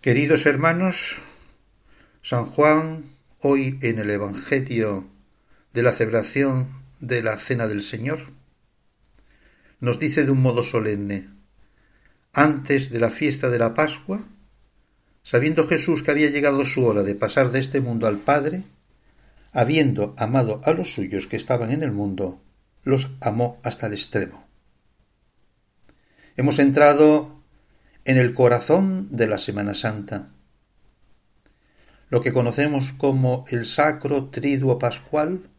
Queridos hermanos, San Juan, hoy en el Evangelio de la celebración de la Cena del Señor, nos dice de un modo solemne, antes de la fiesta de la Pascua, sabiendo Jesús que había llegado su hora de pasar de este mundo al Padre, habiendo amado a los suyos que estaban en el mundo, los amó hasta el extremo. Hemos entrado en el corazón de la Semana Santa. Lo que conocemos como el Sacro Triduo Pascual,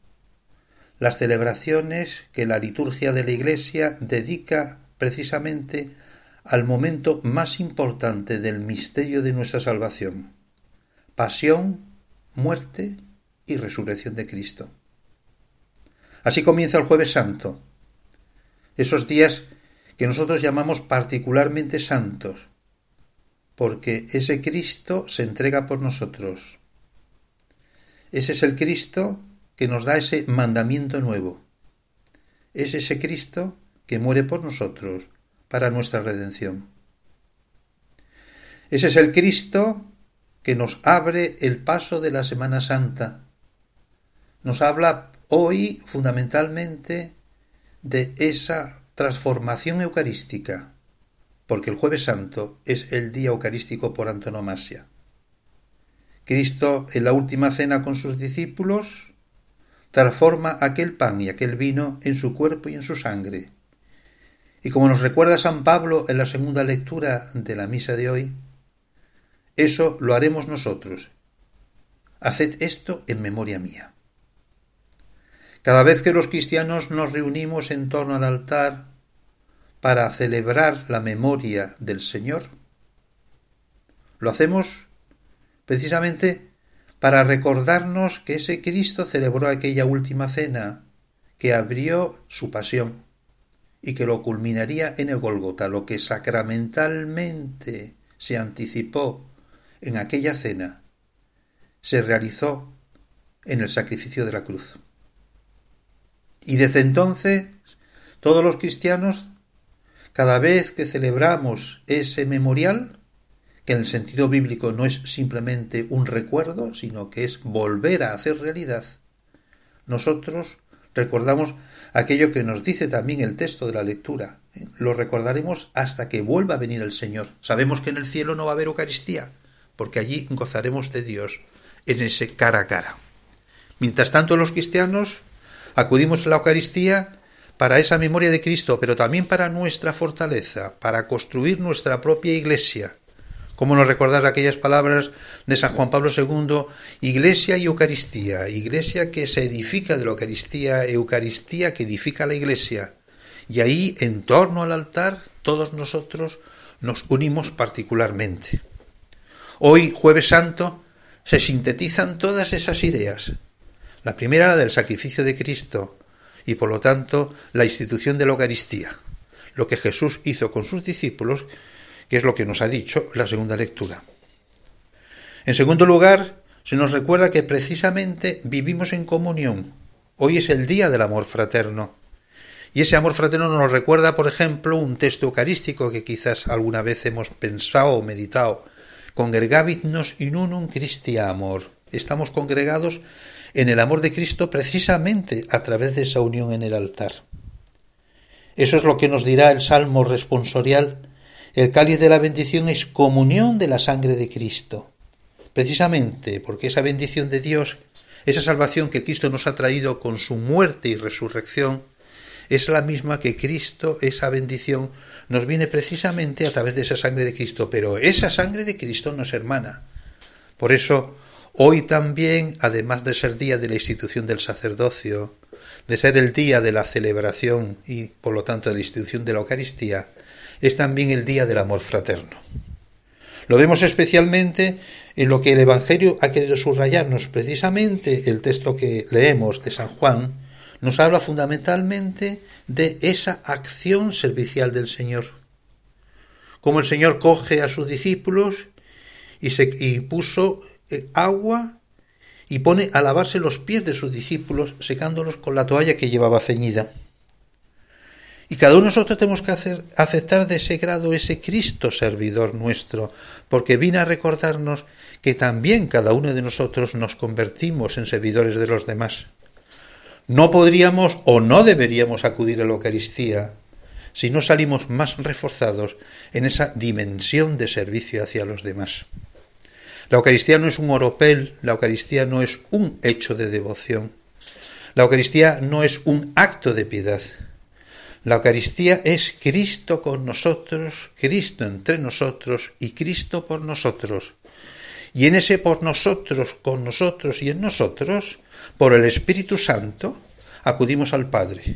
las celebraciones que la liturgia de la Iglesia dedica precisamente al momento más importante del misterio de nuestra salvación, pasión, muerte y resurrección de Cristo. Así comienza el jueves santo, esos días que nosotros llamamos particularmente santos, porque ese Cristo se entrega por nosotros. Ese es el Cristo que nos da ese mandamiento nuevo. Es ese Cristo que muere por nosotros para nuestra redención. Ese es el Cristo que nos abre el paso de la Semana Santa. Nos habla hoy fundamentalmente de esa transformación eucarística, porque el jueves santo es el día eucarístico por antonomasia. Cristo en la última cena con sus discípulos transforma aquel pan y aquel vino en su cuerpo y en su sangre. Y como nos recuerda San Pablo en la segunda lectura de la misa de hoy, eso lo haremos nosotros. Haced esto en memoria mía. Cada vez que los cristianos nos reunimos en torno al altar para celebrar la memoria del Señor, lo hacemos precisamente para recordarnos que ese Cristo celebró aquella última cena que abrió su pasión y que lo culminaría en el Golgota, lo que sacramentalmente se anticipó en aquella cena, se realizó en el sacrificio de la cruz. Y desde entonces todos los cristianos cada vez que celebramos ese memorial, que en el sentido bíblico no es simplemente un recuerdo, sino que es volver a hacer realidad, nosotros recordamos aquello que nos dice también el texto de la lectura. ¿eh? Lo recordaremos hasta que vuelva a venir el Señor. Sabemos que en el cielo no va a haber Eucaristía, porque allí gozaremos de Dios en ese cara a cara. Mientras tanto los cristianos acudimos a la Eucaristía para esa memoria de Cristo, pero también para nuestra fortaleza, para construir nuestra propia iglesia. Como nos recordar aquellas palabras de San Juan Pablo II, iglesia y Eucaristía, iglesia que se edifica de la Eucaristía, Eucaristía que edifica la iglesia. Y ahí, en torno al altar, todos nosotros nos unimos particularmente. Hoy, jueves santo, se sintetizan todas esas ideas. La primera, la del sacrificio de Cristo, y por lo tanto la institución de la Eucaristía, lo que Jesús hizo con sus discípulos, que es lo que nos ha dicho la segunda lectura. En segundo lugar, se nos recuerda que precisamente vivimos en comunión. Hoy es el día del amor fraterno. Y ese amor fraterno nos recuerda, por ejemplo, un texto eucarístico que quizás alguna vez hemos pensado o meditado. Congregavit nos in unum Christi amor. Estamos congregados en el amor de Cristo precisamente a través de esa unión en el altar. Eso es lo que nos dirá el Salmo responsorial. El cáliz de la bendición es comunión de la sangre de Cristo. Precisamente porque esa bendición de Dios, esa salvación que Cristo nos ha traído con su muerte y resurrección, es la misma que Cristo, esa bendición, nos viene precisamente a través de esa sangre de Cristo. Pero esa sangre de Cristo no es hermana. Por eso Hoy también, además de ser día de la institución del sacerdocio, de ser el día de la celebración y por lo tanto de la institución de la Eucaristía, es también el día del amor fraterno. Lo vemos especialmente en lo que el Evangelio ha querido subrayarnos. Precisamente el texto que leemos de San Juan nos habla fundamentalmente de esa acción servicial del Señor. Como el Señor coge a sus discípulos y, se, y puso eh, agua y pone a lavarse los pies de sus discípulos, secándolos con la toalla que llevaba ceñida. Y cada uno de nosotros tenemos que hacer, aceptar de ese grado ese Cristo servidor nuestro, porque vino a recordarnos que también cada uno de nosotros nos convertimos en servidores de los demás. No podríamos o no deberíamos acudir a la Eucaristía si no salimos más reforzados en esa dimensión de servicio hacia los demás. La Eucaristía no es un oropel, la Eucaristía no es un hecho de devoción, la Eucaristía no es un acto de piedad. La Eucaristía es Cristo con nosotros, Cristo entre nosotros y Cristo por nosotros. Y en ese por nosotros, con nosotros y en nosotros, por el Espíritu Santo, acudimos al Padre.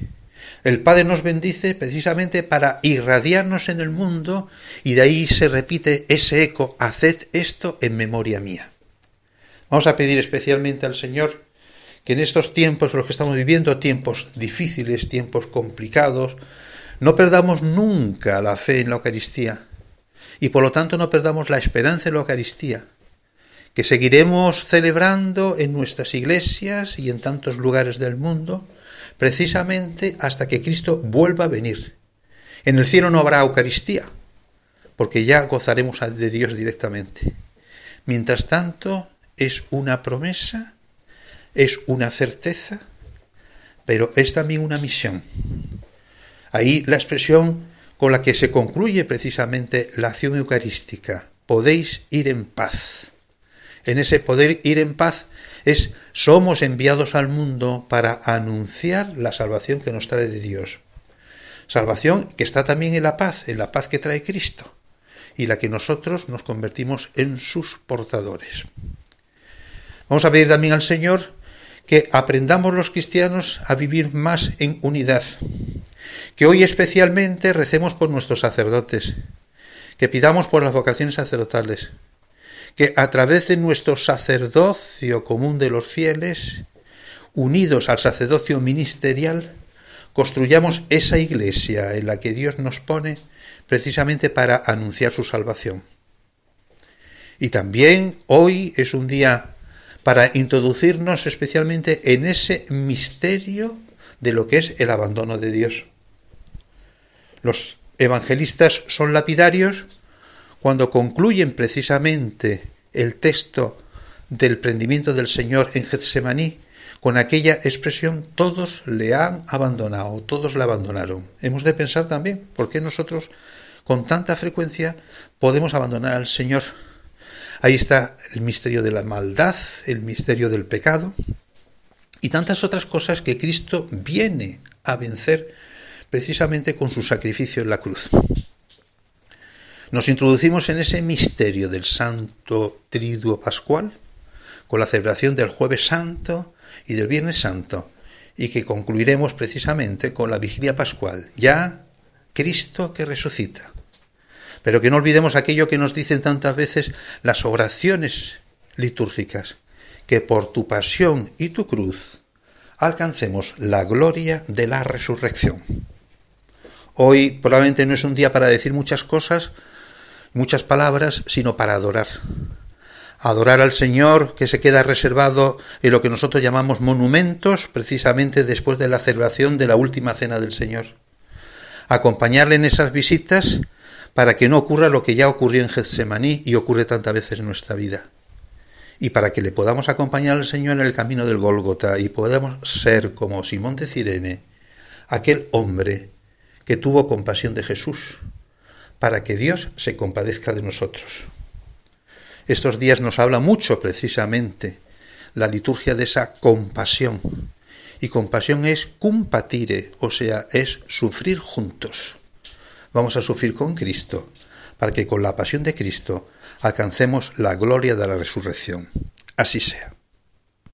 El Padre nos bendice precisamente para irradiarnos en el mundo y de ahí se repite ese eco, haced esto en memoria mía. Vamos a pedir especialmente al Señor que en estos tiempos, los que estamos viviendo, tiempos difíciles, tiempos complicados, no perdamos nunca la fe en la Eucaristía y por lo tanto no perdamos la esperanza en la Eucaristía, que seguiremos celebrando en nuestras iglesias y en tantos lugares del mundo, precisamente hasta que Cristo vuelva a venir. En el cielo no habrá Eucaristía, porque ya gozaremos de Dios directamente. Mientras tanto, es una promesa, es una certeza, pero es también una misión. Ahí la expresión con la que se concluye precisamente la acción eucarística, podéis ir en paz. En ese poder ir en paz es somos enviados al mundo para anunciar la salvación que nos trae de Dios. Salvación que está también en la paz, en la paz que trae Cristo, y la que nosotros nos convertimos en sus portadores. Vamos a pedir también al Señor que aprendamos los cristianos a vivir más en unidad, que hoy especialmente recemos por nuestros sacerdotes, que pidamos por las vocaciones sacerdotales, que a través de nuestro sacerdocio común de los fieles, unidos al sacerdocio ministerial, construyamos esa iglesia en la que Dios nos pone precisamente para anunciar su salvación. Y también hoy es un día para introducirnos especialmente en ese misterio de lo que es el abandono de Dios. Los evangelistas son lapidarios cuando concluyen precisamente el texto del prendimiento del Señor en Getsemaní con aquella expresión todos le han abandonado, todos le abandonaron. Hemos de pensar también por qué nosotros con tanta frecuencia podemos abandonar al Señor. Ahí está el misterio de la maldad, el misterio del pecado y tantas otras cosas que Cristo viene a vencer precisamente con su sacrificio en la cruz. Nos introducimos en ese misterio del Santo Triduo Pascual con la celebración del Jueves Santo y del Viernes Santo y que concluiremos precisamente con la Vigilia Pascual, ya Cristo que resucita. Pero que no olvidemos aquello que nos dicen tantas veces las oraciones litúrgicas, que por tu pasión y tu cruz alcancemos la gloria de la resurrección. Hoy probablemente no es un día para decir muchas cosas, muchas palabras, sino para adorar. Adorar al Señor que se queda reservado en lo que nosotros llamamos monumentos, precisamente después de la celebración de la última cena del Señor. Acompañarle en esas visitas para que no ocurra lo que ya ocurrió en Getsemaní y ocurre tantas veces en nuestra vida. Y para que le podamos acompañar al Señor en el camino del Gólgota y podamos ser como Simón de Cirene, aquel hombre que tuvo compasión de Jesús, para que Dios se compadezca de nosotros. Estos días nos habla mucho precisamente la liturgia de esa compasión. Y compasión es compatire, o sea, es sufrir juntos. Vamos a sufrir con Cristo, para que con la pasión de Cristo alcancemos la gloria de la resurrección. Así sea.